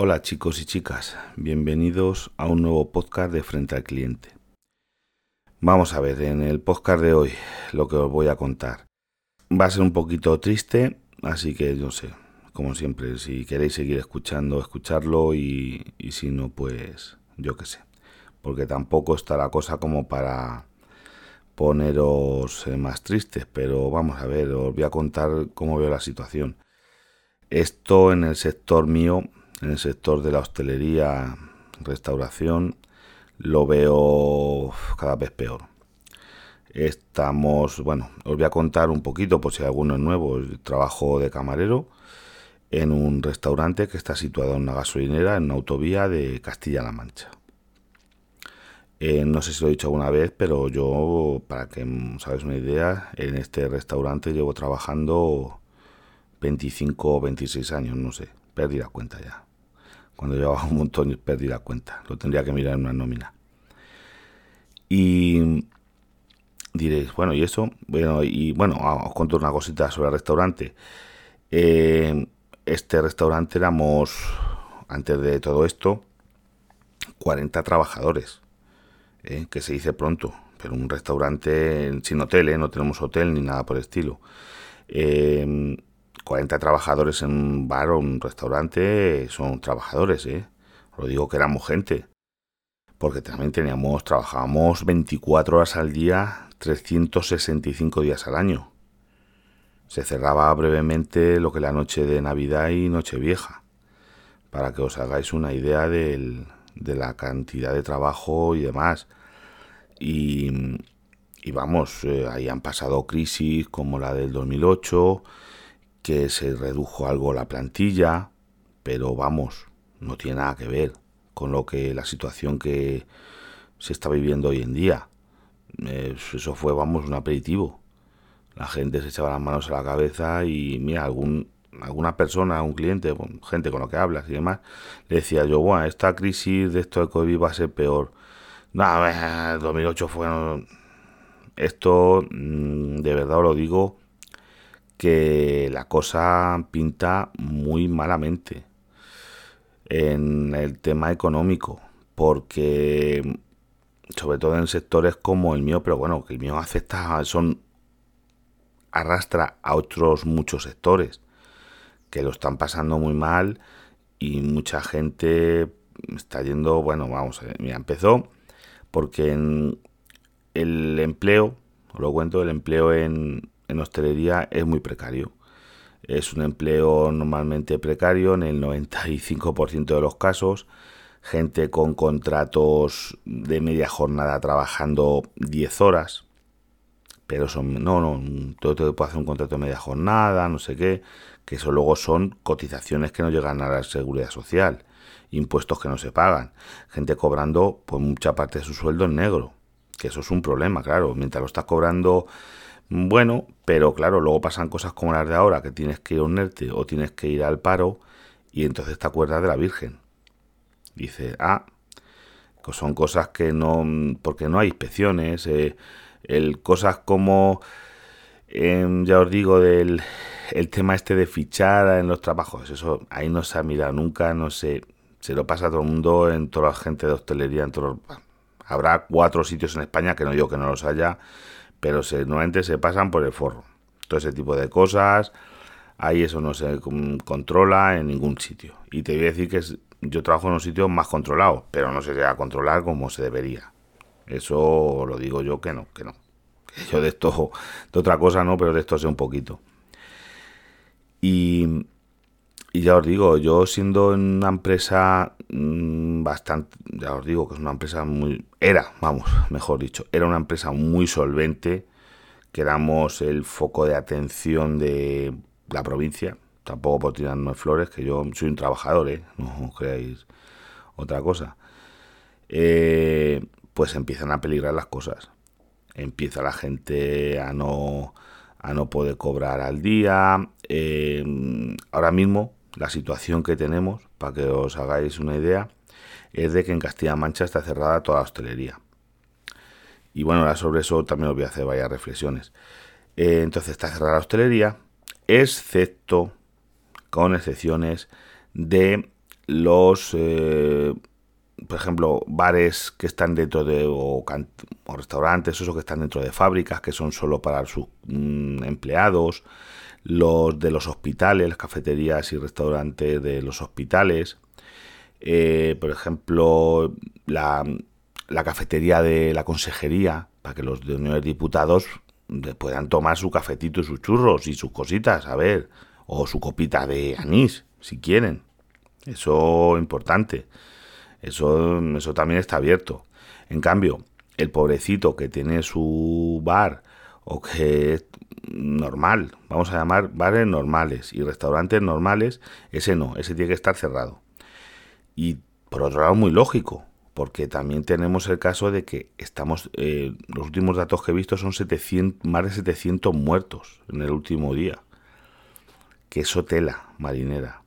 Hola chicos y chicas, bienvenidos a un nuevo podcast de Frente al Cliente. Vamos a ver, en el podcast de hoy lo que os voy a contar va a ser un poquito triste, así que no sé, como siempre, si queréis seguir escuchando, escucharlo y, si no, pues yo qué sé, porque tampoco está la cosa como para poneros eh, más tristes, pero vamos a ver, os voy a contar cómo veo la situación. Esto en el sector mío en el sector de la hostelería, restauración, lo veo cada vez peor. Estamos, bueno, os voy a contar un poquito por si alguno es nuevo. Trabajo de camarero en un restaurante que está situado en una gasolinera, en una autovía de Castilla-La Mancha. Eh, no sé si lo he dicho alguna vez, pero yo, para que hagáis una idea, en este restaurante llevo trabajando 25 o 26 años, no sé, perdí la cuenta ya cuando llevaba un montón perdí la cuenta. Lo tendría que mirar en una nómina. Y diréis, bueno, ¿y eso? Bueno, y bueno, ah, os cuento una cosita sobre el restaurante. Eh, este restaurante éramos, antes de todo esto, 40 trabajadores, eh, que se dice pronto, pero un restaurante sin hotel, eh, no tenemos hotel ni nada por el estilo. 40 trabajadores en un bar o un restaurante son trabajadores, ¿eh? Lo digo que éramos gente. Porque también teníamos, trabajábamos 24 horas al día, 365 días al año. Se cerraba brevemente lo que la noche de Navidad y Nochevieja, para que os hagáis una idea de la cantidad de trabajo y demás. Y, vamos, eh, ahí han pasado crisis como la del 2008, que se redujo algo la plantilla, pero vamos, no tiene nada que ver con lo que la situación que se está viviendo hoy en día. Eso fue, vamos, un aperitivo. La gente se echaba las manos a la cabeza y mira, alguna persona, un cliente, gente con lo que hablas y demás, le decía yo, bueno, esta crisis de esto de COVID va a ser peor. No, 2008 fue... Esto, mm, de verdad os lo digo, que la cosa pinta muy malamente en el tema económico, porque sobre todo en sectores como el mío, pero bueno, que el mío afecta, son arrastra a otros muchos sectores que lo están pasando muy mal y mucha gente está yendo, bueno, vamos, mira, empezó porque en el empleo, lo cuento, el empleo en, en hostelería es muy precario. Es un empleo normalmente precario en el 95% de los casos. Gente con contratos de media jornada trabajando 10 horas. Pero son, no, no, todo te puede hacer un contrato de media jornada, no sé qué. Que eso luego son cotizaciones que no llegan a la seguridad social. Impuestos que no se pagan. Gente cobrando pues mucha parte de su sueldo en negro. Que eso es un problema, claro. Mientras lo estás cobrando bueno, pero claro, luego pasan cosas como las de ahora, que tienes que unerte o tienes que ir al paro y entonces te acuerdas de la Virgen. Dice, ah, pues son cosas que no, porque no hay inspecciones, eh, el, cosas como, em, ya os digo, del el tema este de fichar en los trabajos, eso ahí no se ha mirado nunca, no sé, se lo pasa a todo el mundo, en toda la gente de hostelería, en todos Habrá cuatro sitios en España, que no digo que no los haya, pero se, se pasan por el forro. Todo ese tipo de cosas, ahí eso no se controla en ningún sitio. Y te voy a decir que yo trabajo en un sitio más controlado, pero no se llega a controlar como se debería. Eso lo digo yo que no, que no. Yo de esto, de otra cosa no, pero de esto sé un poquito. Y, y ya os digo, yo siendo una empresa bastante, ya os digo que es una empresa muy, era, vamos, mejor dicho, era una empresa muy solvente, que éramos el foco de atención de la provincia, tampoco por tirarnos flores, que yo soy un trabajador, ¿eh? no creáis otra cosa. Eh, pues empiezan a peligrar las cosas. Empieza la gente a no, a no poder cobrar al día. Eh, ahora mismo la situación que tenemos, para que os hagáis una idea, es de que en Castilla-La Mancha está cerrada toda la hostelería. Y bueno, ahora sobre eso también os voy a hacer varias reflexiones. Eh, entonces está cerrada la hostelería, excepto, con excepciones, de los, eh, por ejemplo, bares que están dentro de, o, restaurantes, eso que están dentro de fábricas, que son solo para sus mm, empleados, los de los hospitales, las cafeterías y restaurantes de los hospitales, eh, por ejemplo, la, la, cafetería de la consejería, para que los de diputados puedan tomar su cafetito y sus churros y sus cositas, a ver, o su copita de anís, si quieren. Eso es importante. Eso, eso también está abierto. En cambio, el pobrecito que tiene su bar o que es normal, vamos a llamar bares normales y restaurantes normales, ese no, ese tiene que estar cerrado. Y por otro lado, muy lógico, porque también tenemos el caso de que estamos, eh, los últimos datos que he visto son 700, más de 700 muertos en el último día. Que eso tela marinera.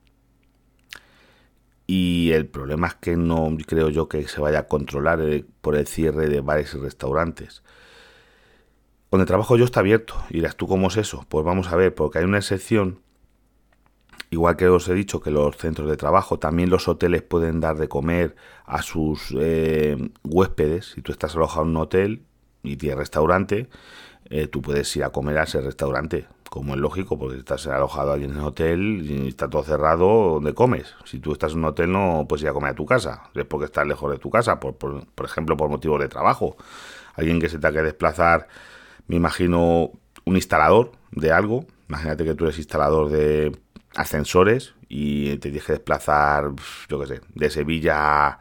Y el problema es que no creo yo que se vaya a controlar eh, por el cierre de bares y restaurantes. Donde trabajo yo está abierto. Y dirás, ¿tú cómo es eso? Pues vamos a ver, porque hay una excepción Igual que os he dicho que los centros de trabajo, también los hoteles pueden dar de comer a sus eh, huéspedes. Si tú estás alojado en un hotel y tienes restaurante, eh, tú puedes ir a comer a ese restaurante, como es lógico, porque estás alojado allí en el hotel y está todo cerrado, ¿dónde comes? Si tú estás en un hotel no puedes ir a comer a tu casa, es porque estás lejos de tu casa, por, por, por ejemplo, por motivos de trabajo. Alguien que se tenga que desplazar, me imagino un instalador de algo, imagínate que tú eres instalador de ascensores y te tienes que desplazar, yo qué sé, de Sevilla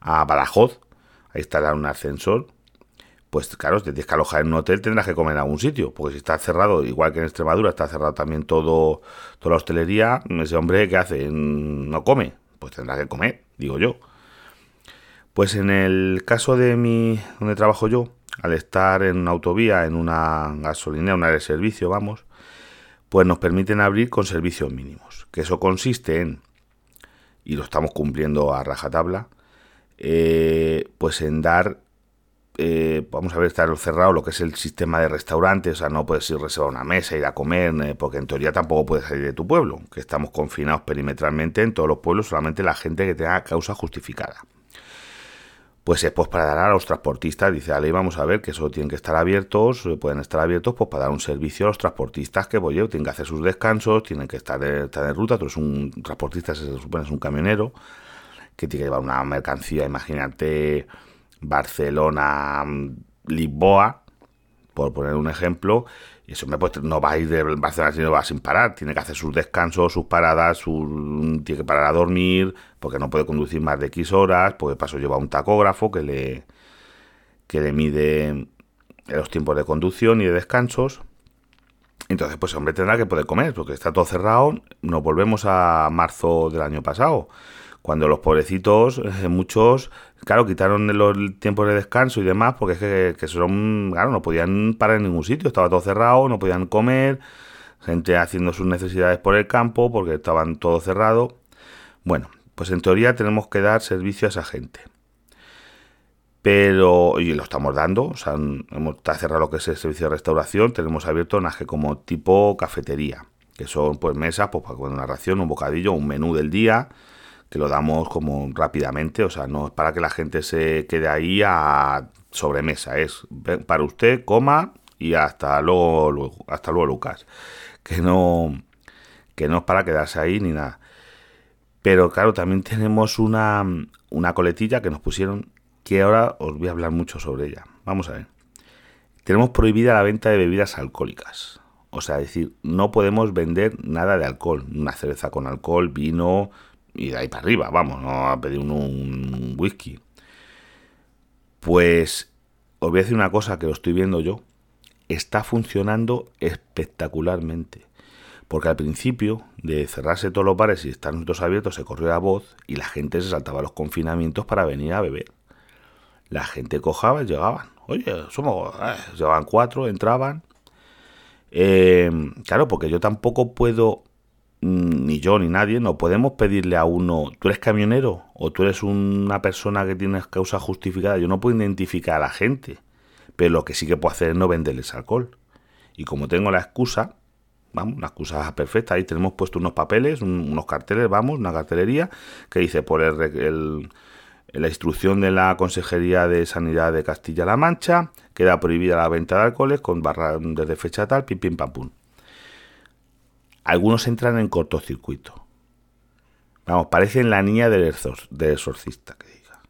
a, Badajoz a instalar un ascensor, pues claro, te tienes que alojar en un hotel, tendrás que comer en algún sitio, porque si está cerrado, igual que en Extremadura, está cerrado también todo, toda la hostelería, ese hombre, ¿qué hace? No come, pues tendrá que comer, digo yo. Pues en el caso de mi, donde trabajo yo, al estar en una autovía, en una gasolinera, una de servicio, vamos, pues nos permiten abrir con servicios mínimos, que eso consiste en, y lo estamos cumpliendo a rajatabla, eh, pues en dar, eh, vamos a ver, estar cerrado lo que es el sistema de restaurantes, o sea, no puedes ir a reservar una mesa, ir a comer, eh, porque en teoría tampoco puedes salir de tu pueblo, que estamos confinados perimetralmente en todos los pueblos, solamente la gente que tenga causa justificada pues es pues para dar a los transportistas, dice la ley, vamos a ver que solo tienen que estar abiertos, eh, pueden estar abiertos pues para dar un servicio a los transportistas que pues, tienen que hacer sus descansos, tienen que estar, en ruta, tú eres un transportista, se supone es un camionero, que tiene que llevar una mercancía, imagínate Barcelona, Lisboa, por poner un ejemplo, y eso me pues, no va a ir de Barcelona sino va sin parar, tiene que hacer sus descansos, sus paradas, tiene que parar a dormir, porque no puede conducir más de X horas, porque paso lleva un tacógrafo que le, que le mide los tiempos de conducción y de descansos. Entonces, pues hombre tendrá que poder comer, porque está todo cerrado. Nos volvemos a marzo del año pasado cuando los pobrecitos, eh, muchos, claro, quitaron los tiempos de descanso y demás, porque es que, son, claro, no podían parar en ningún sitio, estaba todo cerrado, no podían comer, gente haciendo sus necesidades por el campo, porque estaban todo cerrado. Bueno, pues en teoría tenemos que dar servicio a esa gente. Pero, y lo estamos dando, o sea, hemos, está cerrado lo que es el servicio de restauración, tenemos abierto naje como tipo cafetería, que son pues mesas pues, para comer una ración, un bocadillo, un menú del día, que lo damos como rápidamente, o sea, no es para que la gente se quede ahí a sobremesa, es para usted, coma y hasta luego, hasta luego Lucas, que no, que no es para quedarse ahí ni nada. Pero claro, también tenemos una, una coletilla que nos pusieron, que ahora os voy a hablar mucho sobre ella. Vamos a ver. Tenemos prohibida la venta de bebidas alcohólicas. O sea, decir, no podemos vender nada de alcohol. Una cerveza con alcohol, vino, y de ahí para arriba, vamos, no a pedir un, whisky. Pues os voy a decir una cosa que lo estoy viendo yo. Está funcionando espectacularmente. Porque al principio de cerrarse todos los bares y estar nosotros abiertos se corrió la voz y la gente se saltaba los confinamientos para venir a beber. La gente cojaba y llegaban. Oye, somos. Eh, llevaban cuatro, entraban. Eh, claro, porque yo tampoco puedo ni yo ni nadie, no podemos pedirle a uno, tú eres camionero o tú eres una persona que tienes causa justificada. Yo no puedo identificar a la gente, pero lo que sí que puedo hacer es no venderles alcohol. Y como tengo la excusa, vamos, una excusa perfecta. Ahí tenemos puesto unos papeles, unos carteles, vamos, una cartelería que dice por el, la instrucción de la Consejería de Sanidad de Castilla-La Mancha, queda prohibida la venta de alcoholes con barra desde fecha tal, pim, pim, pam, pum. Algunos entran en cortocircuito. Vamos, parecen la niña del, exorcista, que diga.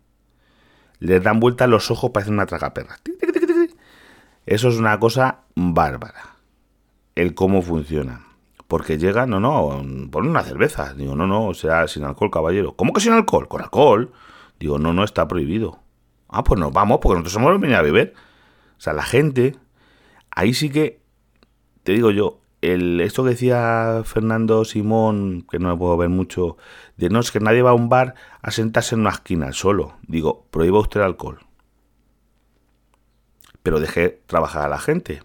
Les dan vuelta los ojos, parecen una tragaperra. Eso es una cosa bárbara. El cómo funciona. Porque llegan, no, no, ponen una cerveza. Digo, no, no, o sea, sin alcohol, caballero. ¿Cómo que sin alcohol? Con alcohol. Digo, no, no, está prohibido. Ah, pues nos vamos, porque nosotros hemos venido a beber. O sea, la gente, ahí sí que, te digo yo, esto que decía Fernando Simón, que no lo puedo ver mucho, de no es que nadie va a un bar a sentarse en una esquina solo. Digo, prohíba usted el alcohol. Pero deje trabajar a la gente.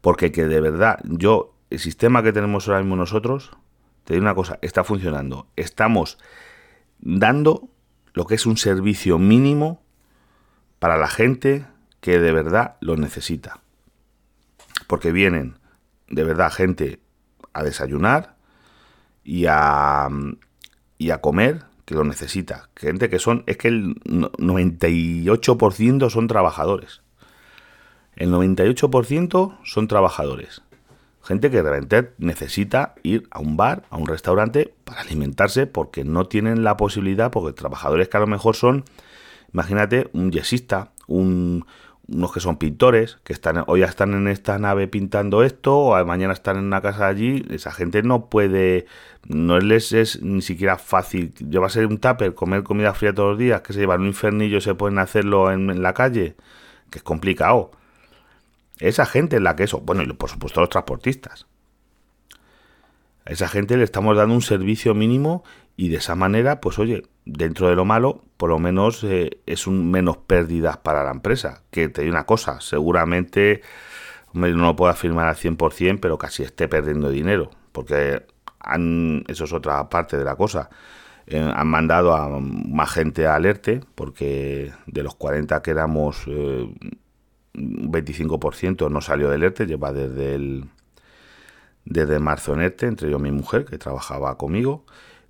Porque que de verdad, yo, el sistema que tenemos ahora mismo nosotros, te digo una cosa, está funcionando. Estamos dando lo que es un servicio mínimo para la gente que de verdad lo necesita. Porque vienen de verdad gente a desayunar y a, y a comer que lo necesita. Gente que son, es que el 98% son trabajadores. El 98% son trabajadores. Gente que de repente necesita ir a un bar, a un restaurante para alimentarse porque no tienen la posibilidad, porque trabajadores que a lo mejor son, imagínate, un yesista, un, unos que son pintores, que están hoy están en esta nave pintando esto, o mañana están en una casa allí, esa gente no puede, no les es ni siquiera fácil llevarse un tupper, comer comida fría todos los días, que se llevan un infernillo y se pueden hacerlo en, en la calle, que es complicado. Esa gente es la que eso, bueno, y por supuesto los transportistas. A esa gente le estamos dando un servicio mínimo y de esa manera, pues oye, dentro de lo malo, por lo menos eh, es un menos pérdidas para la empresa. Que te digo una cosa, seguramente, no lo puedo afirmar al 100%, pero casi esté perdiendo dinero, porque han, eso es otra parte de la cosa. Eh, han mandado a más gente a alerte, porque de los 40 que éramos, eh, 25% no salió del ERTE, lleva desde el desde marzo en ERTE, entre yo y mi mujer, que trabajaba conmigo.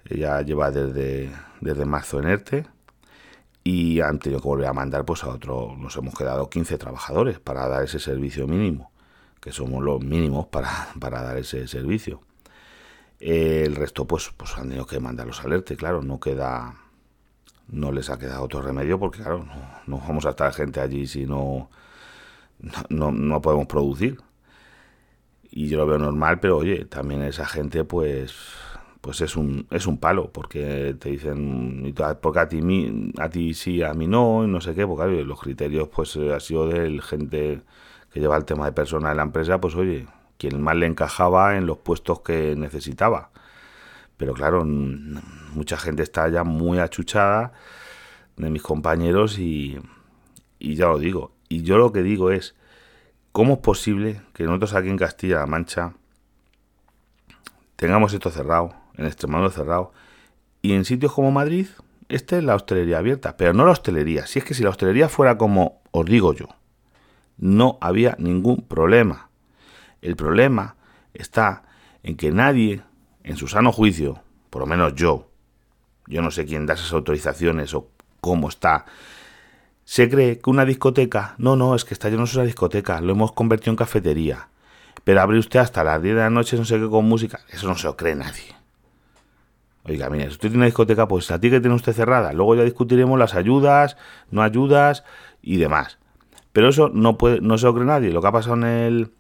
Ella lleva desde, desde marzo en ERTE y han tenido que volver a mandar pues a otro, nos hemos quedado 15 trabajadores para dar ese servicio mínimo, que somos los mínimos para, para dar ese servicio. El resto pues, pues han tenido que mandarlos al ERTE, claro, no queda, no les ha quedado otro remedio porque claro, no, vamos a estar gente allí si no, no, no podemos producir. Y yo lo veo normal, pero oye, también esa gente pues pues es un, es un palo, porque te dicen, porque a ti, a ti sí, a mí no, y no sé qué, porque los criterios pues ha sido del gente que lleva el tema de personas de la empresa, pues oye, quien más le encajaba en los puestos que necesitaba. Pero claro, mucha gente está ya muy achuchada de mis compañeros y, y ya lo digo. Y yo lo que digo es, ¿cómo es posible que nosotros aquí en Castilla-La Mancha tengamos esto cerrado? En Extremadura cerrado. Y en sitios como Madrid, esta es la hostelería abierta, pero no la hostelería. Si es que si la hostelería fuera como os digo yo, no había ningún problema. El problema está en que nadie, en su sano juicio, por lo menos yo, yo no sé quién da esas autorizaciones o cómo está, se cree que una discoteca, no, no, es que esta ya no es una discoteca, lo hemos convertido en cafetería. Pero abre usted hasta las 10 de la noche, no sé qué, con música. Eso no se lo cree nadie. Oiga, mira, si usted tiene una discoteca, pues a ti que tiene usted cerrada. Luego ya discutiremos las ayudas, no ayudas y demás. Pero eso no puede, no se lo cree nadie. Lo que ha pasado en el,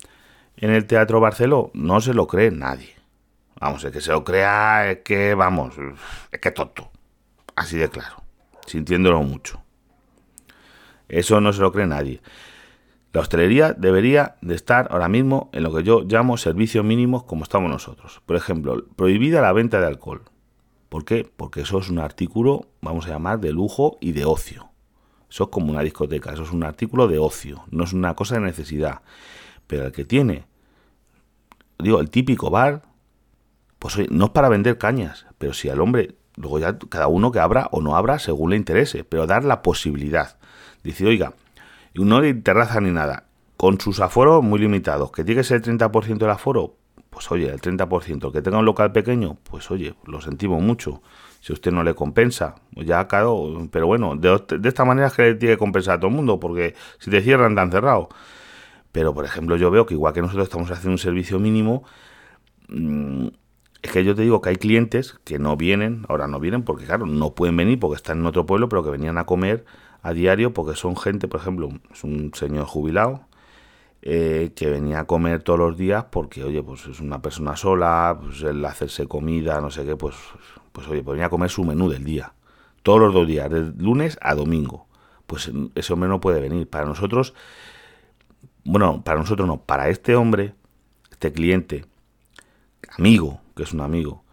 en el Teatro Barceló, no se lo cree nadie. Vamos, es que se lo crea, es que, vamos, es que tonto. Así de claro. Sintiéndolo mucho. Eso no se lo cree nadie. La hostelería debería de estar ahora mismo en lo que yo llamo servicios mínimos como estamos nosotros. Por ejemplo, prohibida la venta de alcohol. ¿Por qué? Porque eso es un artículo, vamos a llamar, de lujo y de ocio. Eso es como una discoteca, eso es un artículo de ocio, no es una cosa de necesidad. Pero el que tiene, digo, el típico bar, pues no es para vender cañas, pero si al hombre, luego ya cada uno que abra o no abra según le interese, pero dar la posibilidad. Dice, oiga, no hay terraza ni nada, con sus aforos muy limitados, que tiene que ser el 30% del aforo, pues oye, el 30%, que tenga un local pequeño, pues oye, lo sentimos mucho. Si usted no le compensa, pues ya claro, pero bueno, de, esta manera es que le tiene que compensar a todo el mundo, porque si te cierran, tan cerrado. Pero, por ejemplo, yo veo que igual que nosotros estamos haciendo un servicio mínimo, mm, es que yo te digo que hay clientes que no vienen, ahora no vienen porque, claro, no pueden venir porque están en otro pueblo, pero que venían a comer a diario porque son gente, por ejemplo, es un señor jubilado eh, que venía a comer todos los días porque, oye, pues es una persona sola, pues el hacerse comida, no sé qué, pues, pues oye, pues venía a comer su menú del día, todos los dos días, de lunes a domingo. Pues ese hombre no puede venir. Para nosotros, bueno, para nosotros no, para este hombre, este cliente, amigo, que es un amigo,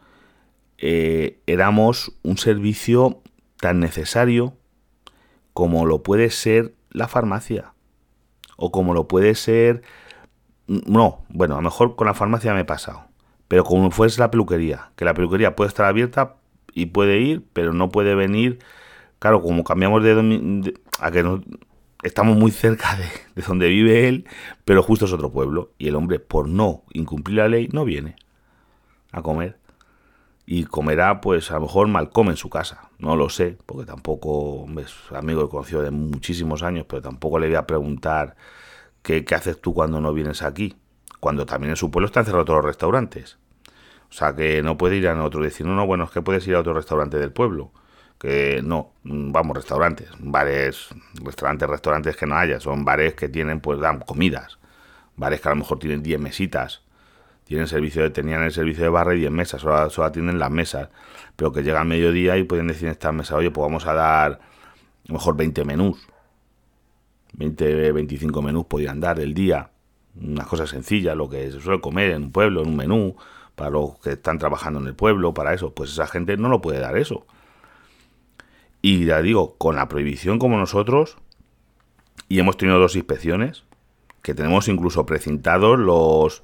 eh, éramos un servicio tan necesario como lo puede ser la farmacia o como lo puede ser... No, bueno, a lo mejor con la farmacia me he pasado, pero como fuese la peluquería, que la peluquería puede estar abierta y puede ir, pero no puede venir, claro, como cambiamos de, a que nos, estamos muy cerca de, de, donde vive él, pero justo es otro pueblo, y el hombre por no incumplir la ley no viene a comer. Y comerá, pues a lo mejor mal come en su casa. No lo sé, porque tampoco es amigo que conocido de muchísimos años, pero tampoco le voy a preguntar qué, haces tú cuando no vienes aquí. Cuando también en su pueblo están cerrados todos los restaurantes. O sea que no puede ir a otro y decir, no, no, bueno, es que puedes ir a otro restaurante del pueblo. Que no, vamos, restaurantes, bares, restaurantes, restaurantes que no haya, son bares que tienen, pues dan comidas. Bares que a lo mejor tienen 10 mesitas tienen servicio de, tenían el servicio de barra y 10 mesas, solo, solo atienden las mesas, pero que llega al mediodía y pueden decir en esta mesa, oye, pues vamos a dar a lo mejor 20 menús, 20, 25 menús podían dar el día, unas cosas sencillas, lo que se suele comer en un pueblo, en un menú, para los que están trabajando en el pueblo, para eso, pues esa gente no lo puede dar eso. Y ya digo, con la prohibición como nosotros, y hemos tenido dos inspecciones, que tenemos incluso precintados los,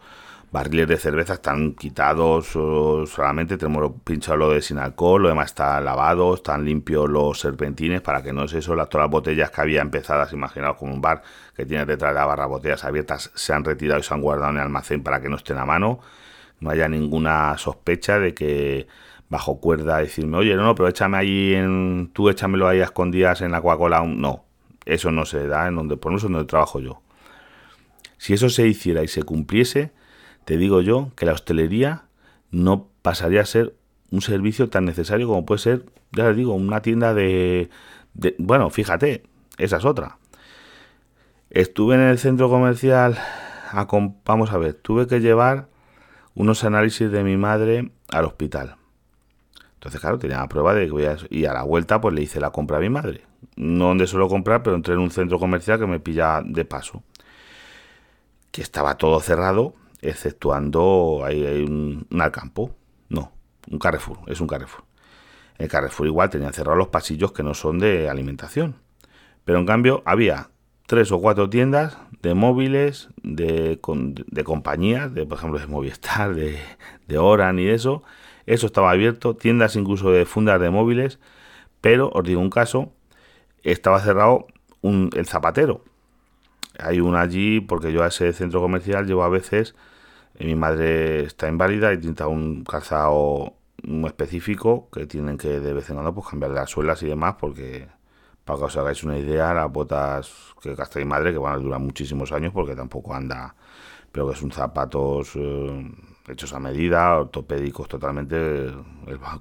barriles de cerveza están quitados solamente, tenemos pinchado lo de sin alcohol, lo demás está lavado, están limpios los serpentines para que no es eso, las, todas las botellas que había empezadas, imaginaos como un bar que tiene detrás de la barra botellas abiertas, se han retirado y se han guardado en el almacén para que no estén a mano, no haya ninguna sospecha de que bajo cuerda decirme, oye, no, no, pero échame ahí en, tú échamelo ahí a escondidas en la Coca-Cola, no, eso no se da en donde, por eso es donde trabajo yo. Si eso se hiciera y se cumpliese, te digo yo que la hostelería no pasaría a ser un servicio tan necesario como puede ser, ya les digo, una tienda de, bueno, fíjate, esa es otra. Estuve en el centro comercial, vamos a ver, tuve que llevar unos análisis de mi madre al hospital. Entonces, claro, tenía la prueba de que voy a... Y a la vuelta, pues le hice la compra a mi madre. No donde suelo comprar, pero entré en un centro comercial que me pilla de paso. Que estaba todo cerrado exceptuando hay, un, Alcampo, no, un Carrefour, es un Carrefour. El Carrefour igual tenía cerrados los pasillos que no son de alimentación. Pero en cambio había tres o cuatro tiendas de móviles, de, de compañías, de, por ejemplo de Movistar, de, de Oran y eso. Eso estaba abierto, tiendas incluso de fundas de móviles, pero os digo un caso, estaba cerrado un, el zapatero. Hay una allí, porque yo a ese centro comercial llevo a veces mi madre está inválida y tiene un calzado muy específico que tienen que de vez en cuando pues, cambiar las suelas y demás porque para que os hagáis una idea las botas que gasta mi madre que van a durar muchísimos años porque tampoco anda pero que son zapatos eh, hechos a medida ortopédicos totalmente eh,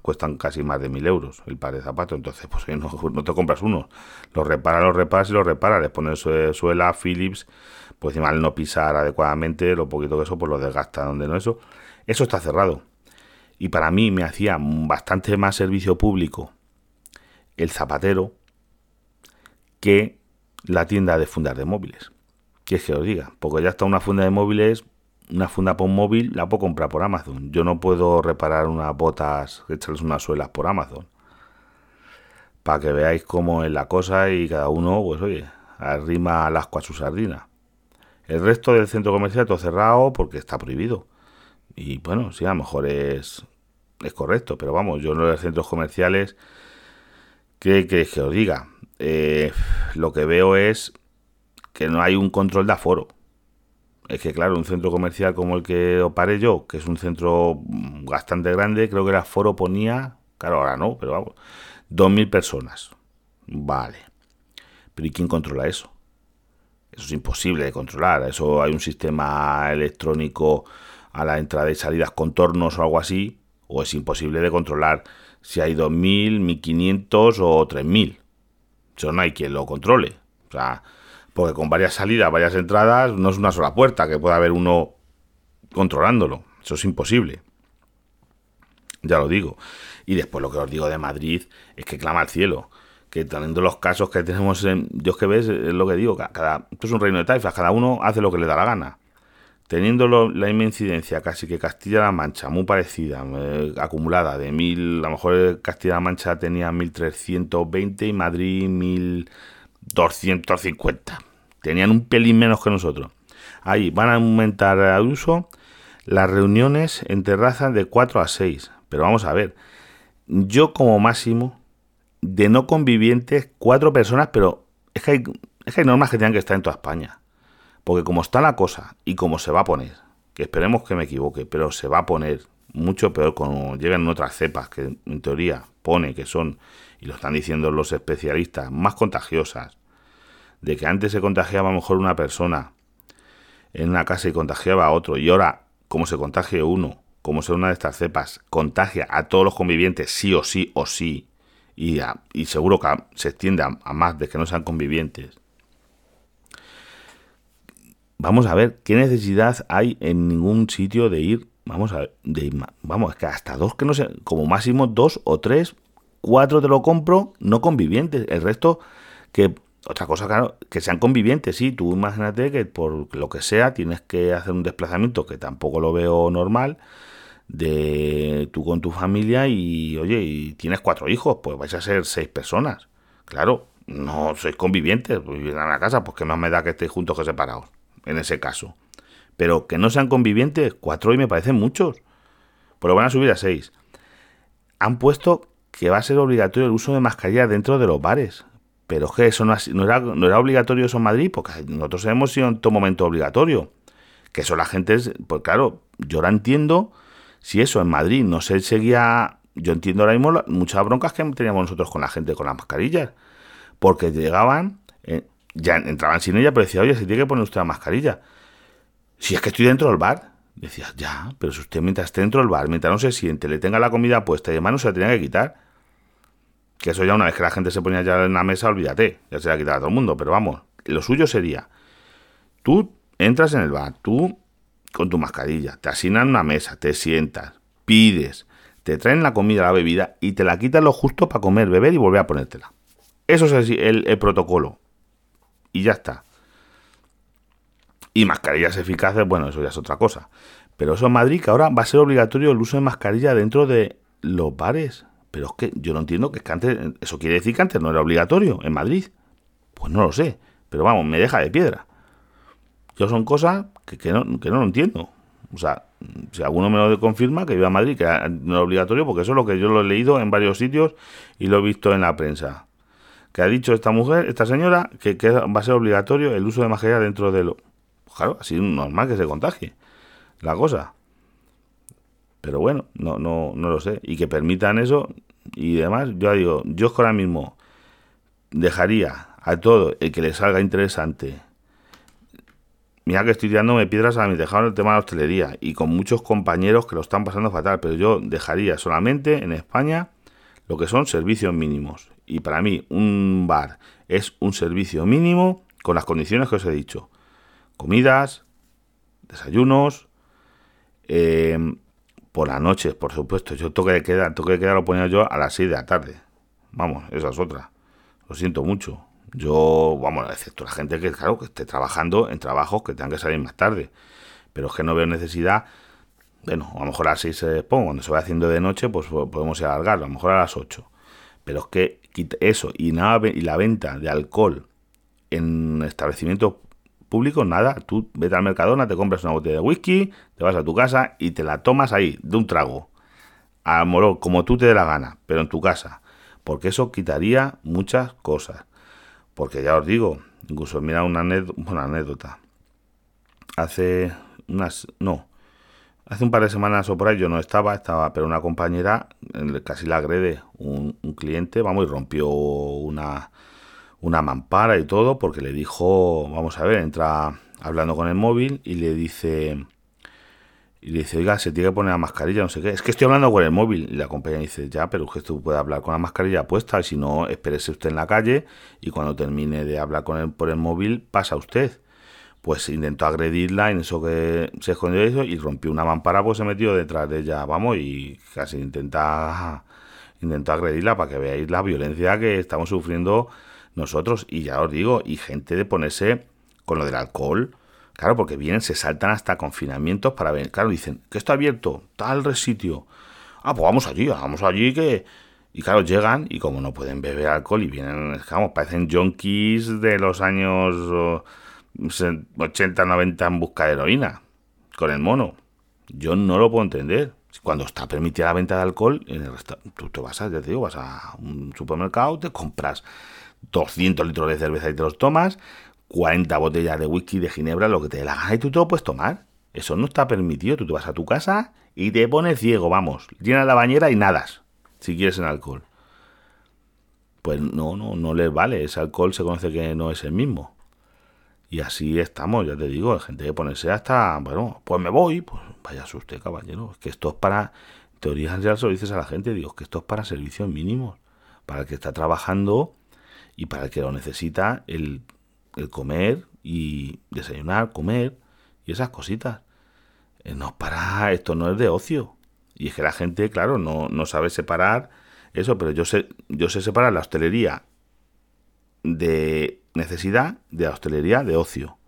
cuestan casi más de mil euros el par de zapatos entonces pues no, te compras uno los repara los reparas y los repara les pones suela Philips pues encima al no pisar adecuadamente, lo poquito que eso, pues lo desgasta donde no eso. Eso está cerrado. Y para mí me hacía bastante más servicio público el zapatero que la tienda de fundas de móviles. Que es que os diga, porque ya está una funda de móviles, una funda por un móvil, la puedo comprar por Amazon. Yo no puedo reparar unas botas, echarles unas suelas por Amazon. Para que veáis cómo es la cosa y cada uno, pues oye, arrima al asco a su sardina. El resto del centro comercial todo cerrado porque está prohibido. Y bueno, sí, a lo mejor es, es correcto, pero vamos, yo en los centros comerciales, ¿qué queréis que os diga? Eh, lo que veo es que no hay un control de aforo. Es que claro, un centro comercial como el que oparé yo, que es un centro bastante grande, creo que el aforo ponía, claro, ahora no, pero vamos, 2.000 personas. Vale. Pero ¿y quién controla eso? Eso es imposible de controlar. Eso hay un sistema electrónico a la entrada y salidas, contornos o algo así, o es imposible de controlar si hay 2.000, 1.500 o 3.000. Eso no hay quien lo controle. O sea, porque con varias salidas, varias entradas, no es una sola puerta que pueda haber uno controlándolo. Eso es imposible. Ya lo digo. Y después lo que os digo de Madrid es que clama al cielo. Que teniendo los casos que tenemos en Dios que ves, es lo que digo, cada, esto es un reino de taifas, cada uno hace lo que le da la gana. Teniendo la misma incidencia, casi que Castilla-La Mancha, muy parecida, eh, acumulada de mil, a lo mejor Castilla-La Mancha tenía 1320 y Madrid 1250. Tenían un pelín menos que nosotros. Ahí van a aumentar a uso las reuniones en terrazas de 4 a 6. Pero vamos a ver, yo como máximo, de no convivientes, cuatro personas, pero es que hay, es que hay normas que tienen que estar en toda España. Porque como está la cosa y como se va a poner, que esperemos que me equivoque, pero se va a poner mucho peor cuando llegan otras cepas que en teoría pone que son, y lo están diciendo los especialistas, más contagiosas, de que antes se contagiaba a lo mejor una persona en una casa y contagiaba a otro, y ahora, como se contagie uno, como sea una de estas cepas, contagia a todos los convivientes, sí o sí o sí, y, y seguro que se extiende a más de que no sean convivientes, vamos a ver qué necesidad hay en ningún sitio de ir, vamos a ver, de, vamos, es que hasta dos que no sé, como máximo dos o tres, cuatro te lo compro, no convivientes, el resto que otra cosa, claro, que sean convivientes, sí, tú imagínate que por lo que sea tienes que hacer un desplazamiento que tampoco lo veo normal de tú con tu familia y oye, y tienes cuatro hijos, pues vais a ser seis personas. Claro, no sois convivientes, pues en la casa, pues que más me da que estéis juntos que separados en ese caso. Pero que no sean convivientes, cuatro y me parecen muchos. Pues lo van a subir a seis. Han puesto que va a ser obligatorio el uso de mascarilla dentro de los bares. Pero es que eso no, era, obligatorio eso en Madrid, porque nosotros hemos sido en todo momento obligatorio. Que eso la gente es, pues claro, yo ahora entiendo si eso en Madrid no se seguía, yo entiendo ahora mismo muchas broncas que teníamos nosotros con la gente con las mascarillas. Porque llegaban, eh, ya entraban sin ella, pero decía, oye, si tiene que poner usted la mascarilla. Si es que estoy dentro del bar. Decía, ya, pero si usted mientras esté dentro del bar, mientras no se siente, le tenga la comida puesta y además no se la tenía que quitar. Que eso ya una vez que la gente se ponía ya en la mesa, olvídate, ya se la quitaba todo el mundo. Pero vamos, lo suyo sería, tú entras en el bar, tú con tu mascarilla, te asignan una mesa, te sientas, pides, te traen la comida, la bebida y te la quitas lo justo para comer, beber y volver a ponértela. Eso es el protocolo y ya está. Y mascarillas eficaces, bueno, eso ya es otra cosa. Pero eso en Madrid, que ahora va a ser obligatorio el uso de mascarilla dentro de los bares. Pero es que yo no entiendo que es que antes, eso quiere decir que antes no era obligatorio en Madrid. Pues no lo sé, pero vamos, me deja de piedra. Yo son cosas que, no, que no lo entiendo. O sea, si alguno me lo confirma, que viva a Madrid, que no es obligatorio, porque eso es lo que yo lo he leído en varios sitios y lo he visto en la prensa que ha dicho esta mujer, esta señora, que, va a ser obligatorio el uso de mascarilla dentro de lo... Claro, así normal que se contagie la cosa. Pero bueno, no, no, no lo sé. Y que permitan eso y demás. Yo digo, yo ahora mismo dejaría a todo el que le salga interesante. Mira que estoy tirándome piedras a mi tejado en el tema de la hostelería y con muchos compañeros que lo están pasando fatal, pero yo dejaría solamente en España lo que son servicios mínimos. Y para mí un bar es un servicio mínimo con las condiciones que os he dicho. Comidas, desayunos, eh, por las noches, por supuesto. Yo toque de queda, toque de queda lo ponía yo a las 6 de la tarde. Vamos, esa es otra. Lo siento mucho. Yo, vamos, excepto la gente que, claro, que esté trabajando en trabajos que tengan que salir más tarde. Pero es que no veo necesidad. Bueno, a lo mejor a las 6 se pongo, cuando se va haciendo de noche, pues podemos alargarlo, a lo mejor a las 8. Pero es que eso y, nada, y la venta de alcohol en establecimientos nada. Tú vete al Mercadona, te compras una botella de whisky, te vas a tu casa y te la tomas ahí, de un trago. A morón, como tú te dé la gana, pero en tu casa. Porque eso quitaría muchas cosas. Porque ya os digo, incluso mira una anécdota. hace unas... No, hace un par de semanas o por ahí yo no estaba, estaba, pero una compañera casi la agrede un, un cliente, vamos, y rompió una, una mampara y todo, porque le dijo, vamos a ver, entra hablando con el móvil y le dice y le dice, oiga, se tiene que poner la mascarilla, no sé qué. Es que estoy hablando con el móvil. Y la compañera dice, ya, pero usted puede hablar con la mascarilla puesta, y si no, espérese usted en la calle y cuando termine de hablar con él por el móvil, pasa usted. Pues intentó agredirla, en eso que se escondió eso, y rompió una mampara, pues se metió detrás de ella, vamos, y casi intenta, intentó agredirla para que veáis la violencia que estamos sufriendo nosotros. Y ya os digo, y gente de ponerse con lo del alcohol, Claro, porque vienen, se saltan hasta confinamientos para ver. Claro, dicen, que está abierto, tal sitio. Ah, pues vamos allí, vamos allí que... Y claro, llegan y como no pueden beber alcohol y vienen, digamos, parecen junkies de los años 80, 90 en busca de heroína, con el mono. Yo no lo puedo entender. Cuando está permitida la venta de alcohol, en el tú te vas a, te digo, vas a un supermercado, te compras 200 litros de cerveza y te los tomas, 40 botellas de whisky, de ginebra, lo que te la gana y tú te lo puedes tomar. Eso no está permitido. Tú te vas a tu casa y te pones ciego, vamos. Llenas la bañera y nadas, si quieres en alcohol. Pues no, no, no les vale. Ese alcohol se conoce que no es el mismo. Y así estamos, ya te digo, gente que ponerse hasta, bueno, pues me voy, pues vaya usted, caballero. Es que esto es para, teoría general se lo dices a la gente, digo, que esto es para servicios mínimos, para el que está trabajando y para el que lo necesita, el el comer y desayunar, comer y esas cositas. Eh, no para, esto no es de ocio. Y es que la gente, claro, no, no sabe separar eso, pero yo sé, yo sé separar la hostelería de necesidad de la hostelería de ocio.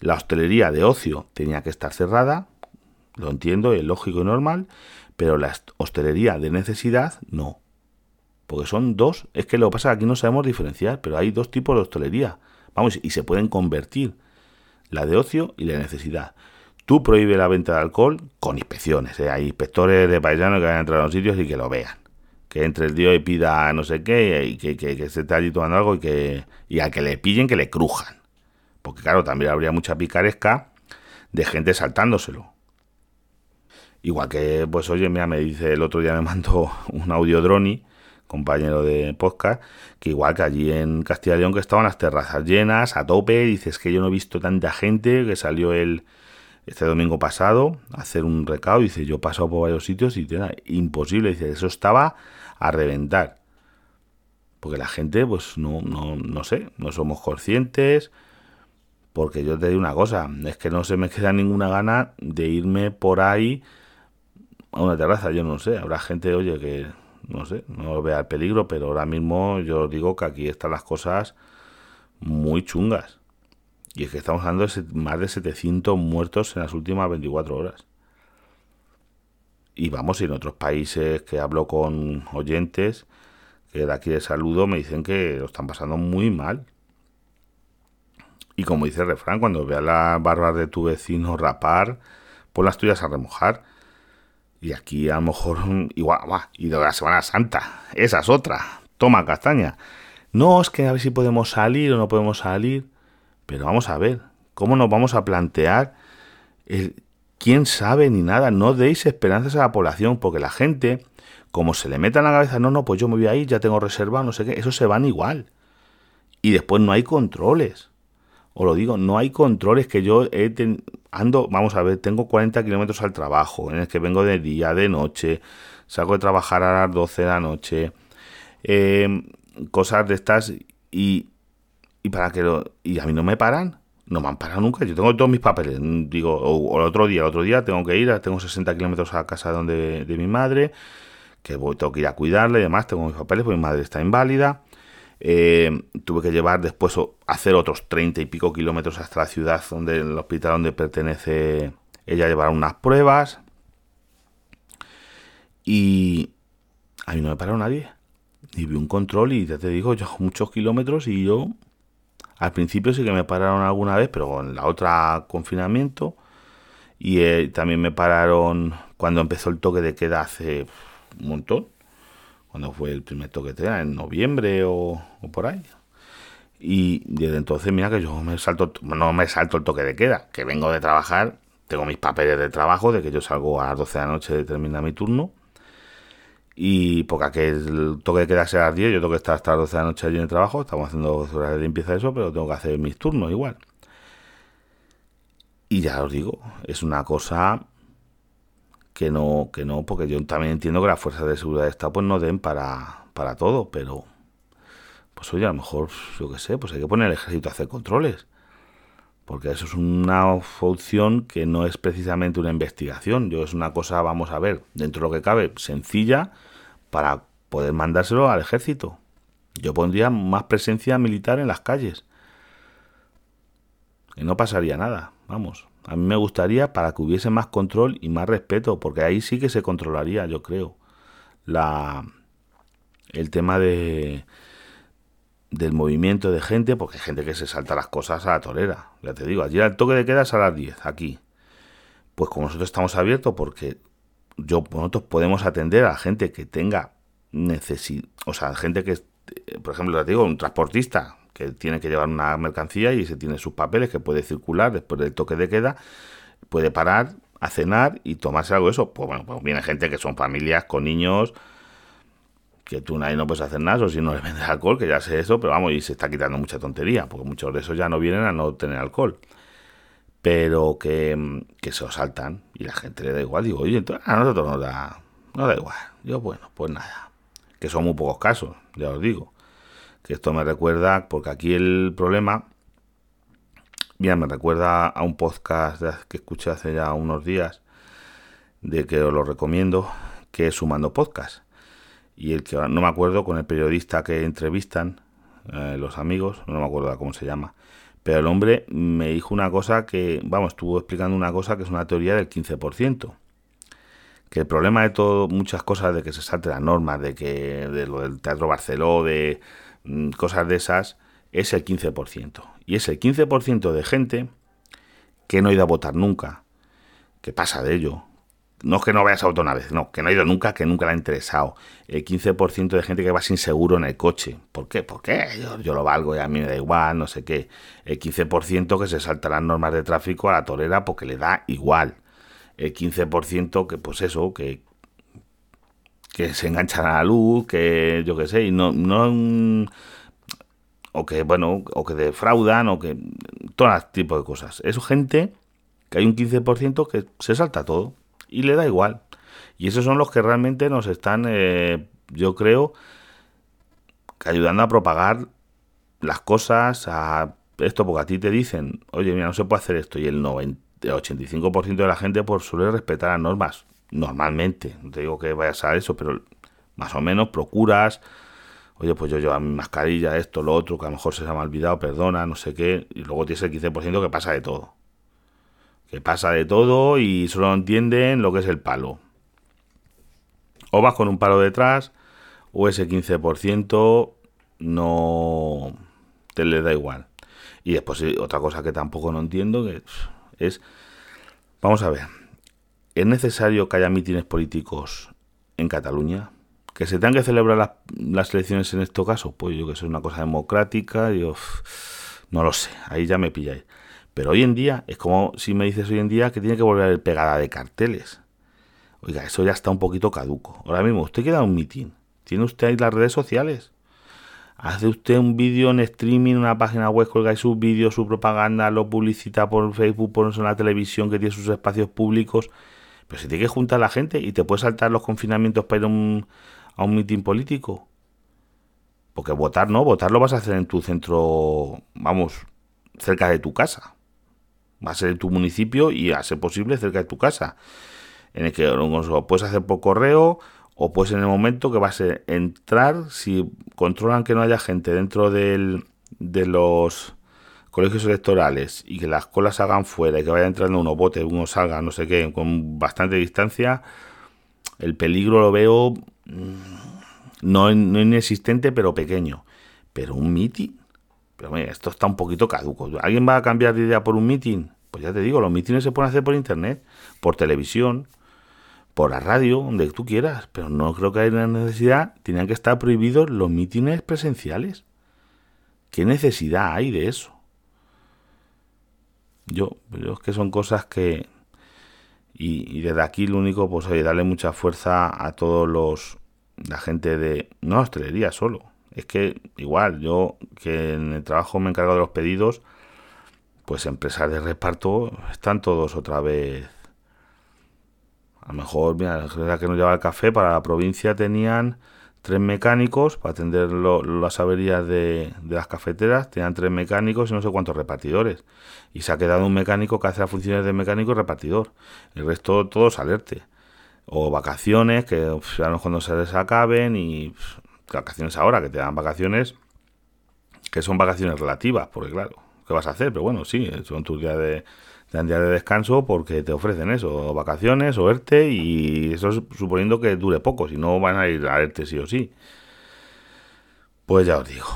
La hostelería de ocio tenía que estar cerrada, lo entiendo, es lógico y normal, pero la hostelería de necesidad no. Porque son dos, es que lo que pasa es que aquí no sabemos diferenciar, pero hay dos tipos de hostelería. Vamos, y se pueden convertir la de ocio y la de necesidad. Tú prohíbes la venta de alcohol con inspecciones. ¿eh? Hay inspectores de paisanos que van a entrar a los sitios y que lo vean. Que entre el tío y pida no sé qué y que, que, se esté allí tomando algo y que y al que le pillen que le crujan. Porque claro, también habría mucha picaresca de gente saltándoselo. Igual que, pues oye, mira, me dice el otro día me mandó un audio droni compañero de podcast, que igual que allí en Castilla y León que estaban las terrazas llenas, a tope, dices que yo no he visto tanta gente, que salió el este domingo pasado a hacer un recado, dice, yo he pasado por varios sitios y era imposible, dice, eso estaba a reventar. Porque la gente, pues no, no, no sé, no somos conscientes, porque yo te digo una cosa, es que no se me queda ninguna gana de irme por ahí a una terraza, yo no sé, habrá gente, oye, que no sé, no vea el peligro, pero ahora mismo yo digo que aquí están las cosas muy chungas. Y es que estamos hablando de más de 700 muertos en las últimas 24 horas. Y vamos, y en otros países que hablo con oyentes, que de aquí de saludo, me dicen que lo están pasando muy mal. Y como dice el refrán, cuando veas las barbas de tu vecino rapar, pon las tuyas a remojar. Y aquí a lo mejor, igual, y de la Semana Santa, esa es otra. Toma castaña. No, es que a ver si podemos salir o no podemos salir. Pero vamos a ver, ¿cómo nos vamos a plantear el quién sabe ni nada? No deis esperanzas a la población, porque la gente, como se le meta en la cabeza, no, no, pues yo me voy a ir, ya tengo reservado, no sé qué, eso se van igual. Y después no hay controles. Os lo digo, no hay controles que yo he ando, vamos a ver, tengo 40 kilómetros al trabajo, en el que vengo de día, de noche, salgo de trabajar a las 12 de la noche, em, cosas de estas y, y para que lo, y a mí no me paran, no me han parado nunca, yo tengo todos mis papeles, digo, o, el otro día, el otro día tengo que ir, tengo 60 kilómetros a la casa donde, de mi madre, que voy, tengo que ir a cuidarla y demás, tengo mis papeles, porque mi madre está inválida, eh, tuve que llevar después hacer otros 30 y pico kilómetros hasta la ciudad donde el hospital donde pertenece ella llevar unas pruebas. Y a mí no me paró nadie. Y vi un control y ya te digo yo muchos kilómetros y yo al principio sí que me pararon alguna vez pero en la otra confinamiento. Y eh, también me pararon cuando empezó el toque de queda hace un montón cuando fue el primer toquetea, en noviembre o, por ahí. Y desde entonces, mira que yo me salto, no me salto el toque de queda, que vengo de trabajar, tengo mis papeles de trabajo, de que yo salgo a las 12 de la noche de terminar mi turno. Y porque el toque de queda sea a las 10, yo tengo que estar hasta las 12 de la noche allí en el trabajo, estamos haciendo horas de limpieza de eso, pero tengo que hacer mis turnos igual. Y ya os digo, es una cosa que no, que no, porque yo también entiendo que las fuerzas de seguridad de Estado pues no den para, para todo, pero pues oye, a lo mejor, yo qué sé, pues hay que poner el ejército a hacer controles. Porque eso es una opción que no es precisamente una investigación. Yo es una cosa, vamos a ver, dentro de lo que cabe, sencilla para poder mandárselo al ejército. Yo pondría más presencia militar en las calles. Y no pasaría nada, vamos. A mí me gustaría para que hubiese más control y más respeto, porque ahí sí que se controlaría, yo creo, la el tema de del movimiento de gente, porque hay gente que se salta las cosas a la torera. Ya te digo, allí el toque de queda es a las 10, aquí. Pues como nosotros estamos abiertos, porque yo, nosotros podemos atender a gente que tenga necesidad, o sea, gente que, por ejemplo, te digo, un transportista que tiene que llevar una mercancía y se tiene sus papeles, que puede circular después del toque de queda, puede parar a cenar y tomarse algo de eso. Pues bueno, pues viene gente que son familias con niños, que tú nadie no puedes hacer nada, o si no le vendes alcohol, que ya sé eso, pero vamos, y se está quitando mucha tontería, porque muchos de esos ya no vienen a no tener alcohol. Pero que, que se os saltan y la gente le da igual. Digo, oye, entonces a nosotros nos da, no da igual. Yo, bueno, pues nada. Que son muy pocos casos, ya os digo. Que esto me recuerda, porque aquí el problema, mira, me recuerda a un podcast que escuché hace ya unos días, de que os lo recomiendo, que es Sumando Podcast y el que no me acuerdo con el periodista que entrevistan eh, los amigos, no me acuerdo cómo se llama, pero el hombre me dijo una cosa que, vamos, estuvo explicando una cosa que es una teoría del 15%. Que el problema de todo, muchas cosas de que se salte las normas, de que de lo del Teatro Barceló, de cosas de esas, es el 15%. Y es el 15% de gente que no ha ido a votar nunca, que pasa de ello, no es que no vayas a auto una vez, no, que no ha ido nunca, que nunca le ha interesado. El 15% de gente que va sin seguro en el coche. ¿Por qué? ¿Por qué? Yo, lo valgo y a mí me da igual, no sé qué. El 15% que se salta las normas de tráfico a la torera porque le da igual. El 15% que, pues eso, que, que se enganchan a la luz, que yo qué sé, y no, no o que, bueno, o que defraudan, o que todo tipo de cosas. Es gente que hay un 15% que se salta todo y le da igual. Y esos son los que realmente nos están, eh, yo creo, ayudando a propagar las cosas, a esto, porque a ti te dicen, oye, mira, no se puede hacer esto, y el 90, 85% de la gente pues, suele respetar las normas, normalmente, no te digo que vayas a eso, pero más o menos procuras, oye, pues yo llevo mi mascarilla, esto, lo otro, que a lo mejor se me ha olvidado, perdona, no sé qué, y luego tienes el 15% que pasa de todo que pasa de todo y solo entienden lo que es el palo. O vas con un palo detrás, o ese 15% no te le da igual. Y después otra cosa que tampoco no entiendo que es, vamos a ver, ¿es necesario que haya mítines políticos en Cataluña? ¿Que se tengan que celebrar las, las elecciones en este caso? Pues yo que soy una cosa democrática, yo no lo sé, ahí ya me pilláis. Pero hoy en día, es como si me dices hoy en día que tiene que volver pegada de carteles. Oiga, eso ya está un poquito caduco. Ahora mismo, usted queda un mitin. ¿Tiene usted ahí las redes sociales? ¿Hace usted un vídeo en streaming, una página web, colgáis su vídeo, su propaganda, lo publicita por Facebook, por la televisión, que tiene sus espacios públicos? Pero se tiene que juntar la gente y te puede saltar los confinamientos para ir a un, a un mitin político. Porque votar no, votar lo vas a hacer en tu centro, vamos, cerca de tu casa. Va a ser en tu municipio y a ser posible cerca de tu casa. En el que lo puedes hacer por correo o pues en el momento que vas a entrar, si controlan que no haya gente dentro del, de los colegios electorales y que las colas hagan fuera y que vaya entrando uno bote, uno salga, no sé qué, con bastante distancia, el peligro lo veo mm, no, no inexistente, pero pequeño. Pero un meeting pero esto está un poquito caduco. ¿Alguien va a cambiar de idea por un meeting? Pues ya te digo, los mítines se pueden hacer por internet, por televisión, por la radio, donde tú quieras. Pero no creo que haya necesidad. Tenían que estar prohibidos los mítines presenciales. ¿Qué necesidad hay de eso? Yo, yo es que son cosas que... Y, desde aquí lo único, pues oye, darle mucha fuerza a todos los... La gente de... No hostelería solo. Es que igual, yo que en el trabajo me encargo de los pedidos, pues empresas de reparto están todos otra vez. A lo mejor, mira, la que nos lleva el café para la provincia tenían tres mecánicos para atender las averías de, las cafeteras, tenían tres mecánicos y no sé cuántos repartidores. Y se ha quedado un mecánico que hace las funciones de mecánico y repartidor. El resto todos alerte. O vacaciones, que ya cuando se les acaben y vacaciones ahora, que te dan vacaciones, que son vacaciones relativas, porque claro, ¿qué vas a hacer? Pero bueno, sí, son tus días de, dan día de descanso porque te ofrecen eso, vacaciones o ERTE y eso es suponiendo que dure poco, si no van a ir a ERTE sí o sí. Pues ya os digo,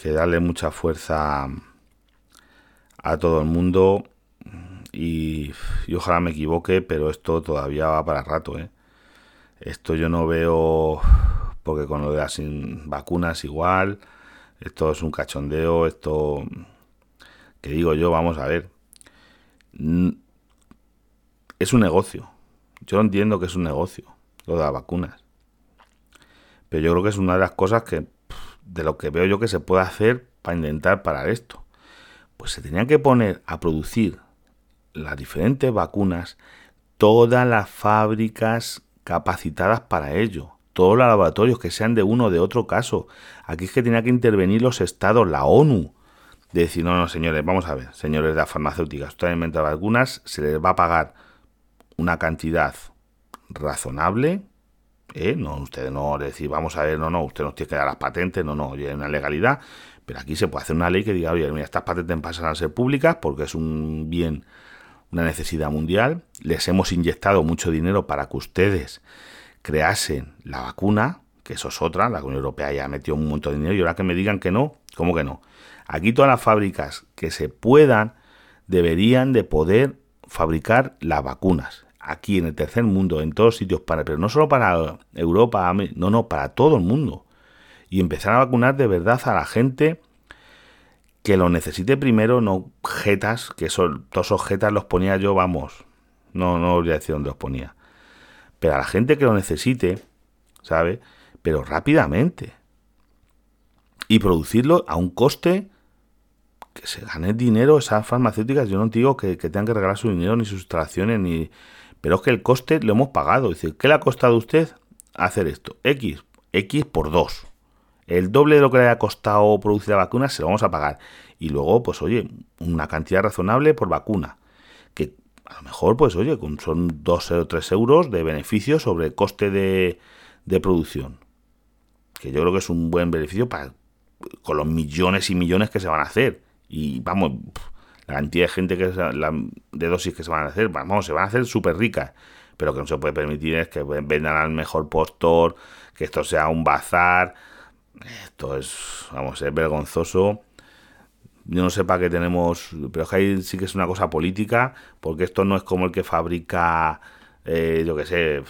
que darle mucha fuerza a todo el mundo y, ojalá me equivoque, pero esto todavía va para rato, ¿eh? Esto yo no veo, porque con lo de las vacunas igual, esto es un cachondeo, esto, que digo yo, vamos a ver, es un negocio. Yo entiendo que es un negocio, lo de las vacunas. Pero yo creo que es una de las cosas que, de lo que veo yo que se puede hacer para intentar parar esto. Pues se tenían que poner a producir las diferentes vacunas todas las fábricas capacitadas para ello, todos los laboratorios que sean de uno o de otro caso. Aquí es que tenía que intervenir los estados, la ONU, de decir, no, no, señores, vamos a ver, señores de las farmacéuticas, ustedes han inventado algunas, se les va a pagar una cantidad razonable, ¿eh? No, ustedes no decir, vamos a ver, no, no, usted nos tiene que dar las patentes, no, no, hay una legalidad, pero aquí se puede hacer una ley que diga, oye, mira, estas patentes pasan a ser públicas porque es un bien, una necesidad mundial, les hemos inyectado mucho dinero para que ustedes creasen la vacuna, que eso es otra, la Unión Europea ya metió un montón de dinero y ahora que me digan que no, ¿cómo que no? Aquí todas las fábricas que se puedan deberían de poder fabricar las vacunas. Aquí en el tercer mundo, en todos sitios, para, pero no solo para Europa, no, no, para todo el mundo. Y empezar a vacunar de verdad a la gente que lo necesite primero, no jetas, que son, todos esos jetas los ponía yo, vamos, no, no voy a decir dónde los ponía. Pero a la gente que lo necesite, ¿sabe? Pero rápidamente. Y producirlo a un coste que se gane dinero esas farmacéuticas. Yo no digo que, tengan que regalar su dinero ni sus instalaciones, ni. Pero es que el coste lo hemos pagado. Es decir, ¿qué le ha costado a usted hacer esto? X. X por 2. El doble de lo que le haya costado producir la vacuna se lo vamos a pagar. Y luego, pues oye, una cantidad razonable por vacuna. Que a lo mejor, pues oye, son 2 o 3 euros de beneficio sobre el coste de, de producción. Que yo creo que es un buen beneficio para, con los millones y millones que se van a hacer y vamos, la cantidad de gente que la, de dosis que se van a hacer, vamos, se van a hacer súper ricas. Pero que no se puede permitir es que vendan al mejor postor, que esto sea un bazar. Esto es, vamos, es vergonzoso. Yo no sé para qué tenemos, pero es que ahí sí que es una cosa política, porque esto no es como el que fabrica, eh, yo que sé,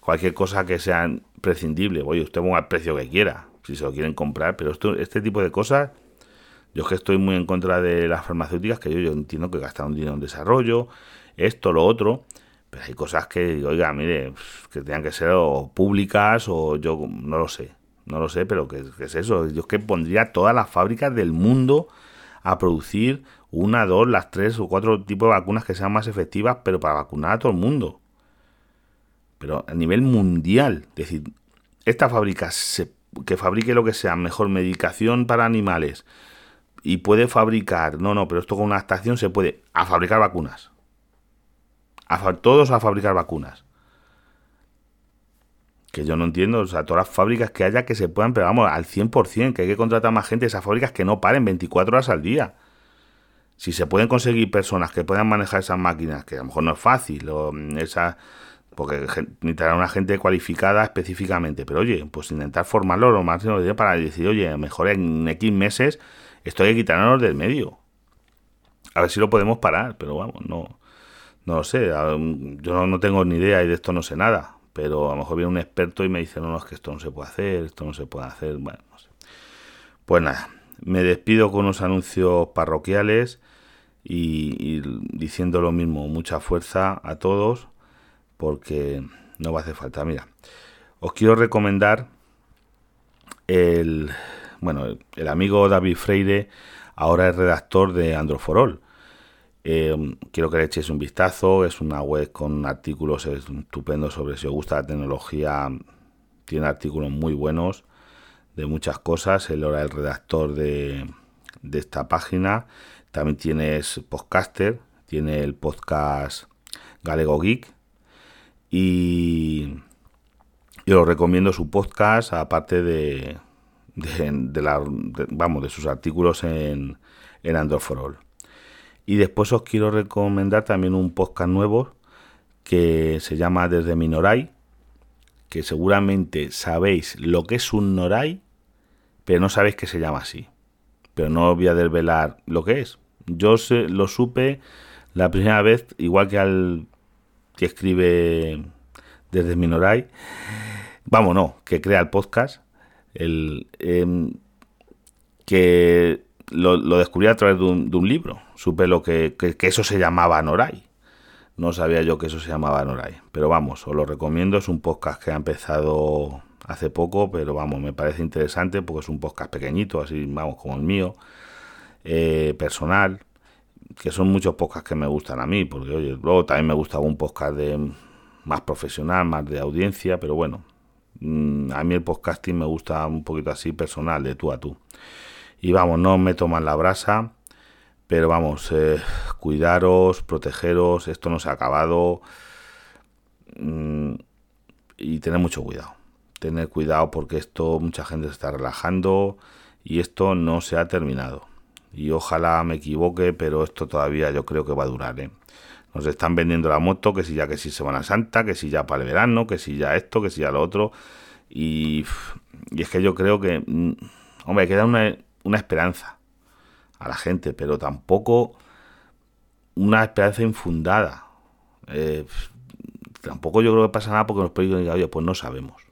cualquier cosa que sea prescindible. Oye, usted ponga el precio que quiera, si se lo quieren comprar, pero este tipo de cosas yo es que estoy muy en contra de las farmacéuticas, que yo, entiendo que gastaron dinero en desarrollo, esto, lo otro, pero hay cosas que, oiga, mire, que tengan que ser públicas o yo no lo sé, no lo sé, pero ¿qué, es eso? Yo es que pondría todas las fábricas del mundo a producir una, dos, las tres o cuatro tipos de vacunas que sean más efectivas, pero para vacunar a todo el mundo. Pero a nivel mundial, es decir, esta fábrica que fabrique lo que sea, mejor medicación para animales, y puede fabricar, no, no, pero esto con una estación se puede, a fabricar vacunas. A, todos a fabricar vacunas. Que yo no entiendo, o sea, todas las fábricas que haya que se puedan, pero vamos, al 100%, que hay que contratar más gente, esas fábricas que no paren 24 horas al día. Si se pueden conseguir personas que puedan manejar esas máquinas, que a lo mejor no es fácil, o esa, porque necesitará una gente cualificada específicamente, pero oye, pues intentar formarlo lo más para decir, oye, mejor en X meses esto hay que quitarnos del medio. A ver si lo podemos parar, pero vamos, no, no lo sé. Yo no, tengo ni idea y de esto no sé nada. Pero a lo mejor viene un experto y me dice, no, no, es que esto no se puede hacer, esto no se puede hacer. Bueno, no sé. Pues nada, Me despido con unos anuncios parroquiales y, diciendo lo mismo, mucha fuerza a todos porque no va a hacer falta. Mira, os quiero recomendar el, bueno, el amigo David Freire, ahora es redactor de Androforol. Eh, quiero que le echéis un vistazo, es una web con artículos estupendos sobre si os gusta la tecnología, tiene artículos muy buenos de muchas cosas, él ahora es el redactor de, de esta página también tienes podcaster, tiene el podcast Galego Geek y yo os recomiendo su podcast aparte de, de, la, vamos, de sus artículos en, en Android for All. Y después os quiero recomendar también un podcast nuevo que se llama Desde mi Noray, que seguramente sabéis lo que es un Noray, pero no sabéis que se llama así. Pero no os voy a desvelar lo que es. Yo lo supe la primera vez, igual que al que escribe desde Minoray, vamos, no, que crea el podcast, el, em, que lo, descubrí a través de un, libro. Supe lo que, que, eso se llamaba Noray. No sabía yo que eso se llamaba Noray. Pero vamos, os lo recomiendo. Es un podcast que ha empezado hace poco, pero vamos, me parece interesante porque es un podcast pequeñito, así, vamos, como el mío. Eh, personal, que son muchos podcasts que me gustan a mí, porque oye, luego también me gusta un podcast de más profesional, más de audiencia, pero bueno, mm, a mí el podcasting me gusta un poquito así personal, de tú a tú. Y vamos, no me toman la brasa, pero vamos, eh, cuidaros, protegeros, esto no se ha acabado mm, y tener mucho cuidado. Tener cuidado porque esto mucha gente se está relajando y esto no se ha terminado y ojalá me equivoque, pero esto todavía yo creo que va a durar. ¿eh? Nos están vendiendo la moto, que si ya que si Semana Santa, que si ya para el verano, que si ya esto, que si ya lo otro. Y, y es que yo creo que, mm, hombre, queda una, una esperanza a la gente, pero tampoco una esperanza infundada. Eh, tampoco yo creo que pasa nada porque los políticos digan, oye, pues no sabemos.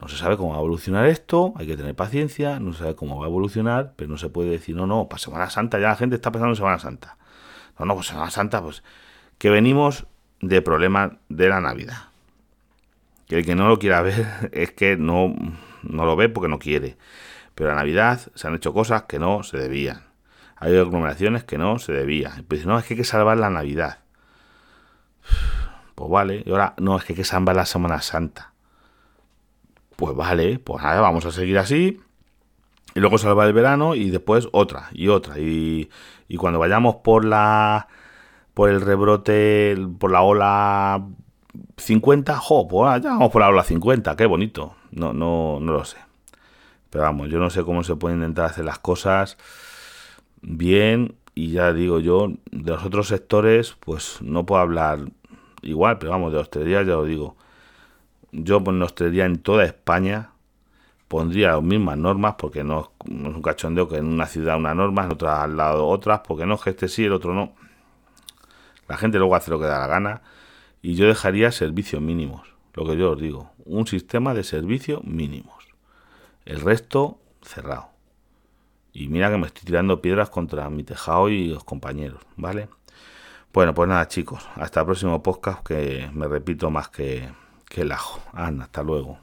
No se sabe cómo va a evolucionar esto, hay que tener paciencia, no se sabe cómo va a evolucionar, pero no se puede decir, no, no, para Semana Santa ya la gente está pensando en Semana Santa. No, no, pues Semana Santa, pues que venimos de problemas de la Navidad. Que el que no lo quiera ver es que no, no lo ve porque no quiere. Pero la Navidad se han hecho cosas que no se debían. Hay aglomeraciones que no se debían. Pues no, es que hay que salvar la Navidad. Pues vale, y ahora no, es que hay que salvar la Semana Santa pues vale, pues nada, vamos a seguir así. Y luego salva el verano y después otra y otra. Y, y cuando vayamos por la por el rebrote, por la ola 50, jo, pues ya vamos por la ola 50, qué bonito. No, no, no lo sé. Pero vamos, yo no sé cómo se pueden intentar hacer las cosas bien. Y ya digo yo, de los otros sectores, pues no puedo hablar igual, pero vamos, de hostelería ya lo digo yo pues, hostelería en toda España pondría las mismas normas, porque no, es un cachondeo que en una ciudad una norma, en otra al lado otras, porque no, que este sí, el otro no. La gente luego hace lo que da la gana y yo dejaría servicios mínimos, lo que yo os digo, un sistema de servicios mínimos. El resto cerrado. Y mira que me estoy tirando piedras contra mi tejado y los compañeros, ¿vale? Bueno, pues nada chicos, hasta el próximo podcast que me repito más que, Qué lajo. Anda, hasta luego.